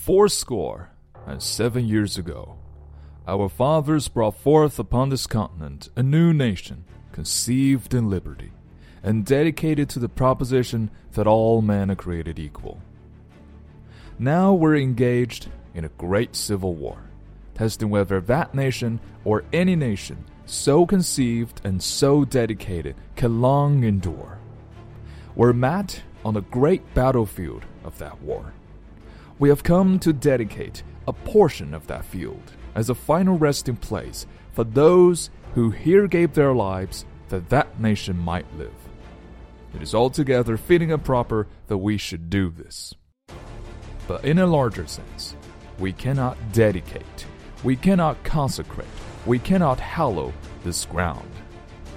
Fourscore and seven years ago, our fathers brought forth upon this continent a new nation, conceived in liberty, and dedicated to the proposition that all men are created equal. Now we're engaged in a great civil war, testing whether that nation or any nation so conceived and so dedicated can long endure. We're met on the great battlefield of that war. We have come to dedicate a portion of that field as a final resting place for those who here gave their lives that that nation might live. It is altogether fitting and proper that we should do this. But in a larger sense, we cannot dedicate, we cannot consecrate, we cannot hallow this ground.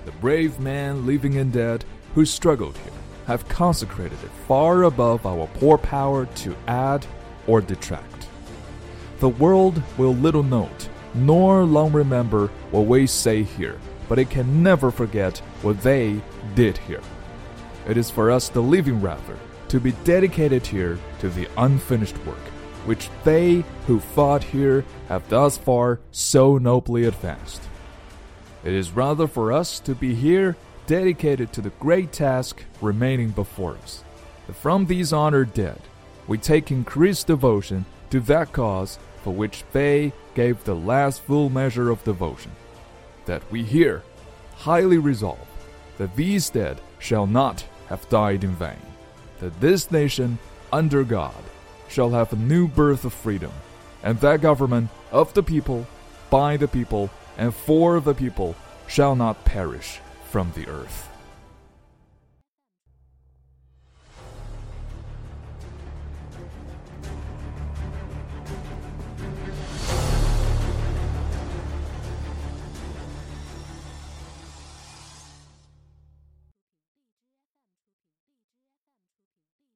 The brave men living and dead who struggled here have consecrated it far above our poor power to add or detract. The world will little note nor long remember what we say here, but it can never forget what they did here. It is for us, the living rather, to be dedicated here to the unfinished work, which they who fought here have thus far so nobly advanced. It is rather for us to be here dedicated to the great task remaining before us. From these honored dead, we take increased devotion to that cause for which they gave the last full measure of devotion. That we here highly resolve that these dead shall not have died in vain, that this nation, under God, shall have a new birth of freedom, and that government of the people, by the people, and for the people shall not perish from the earth.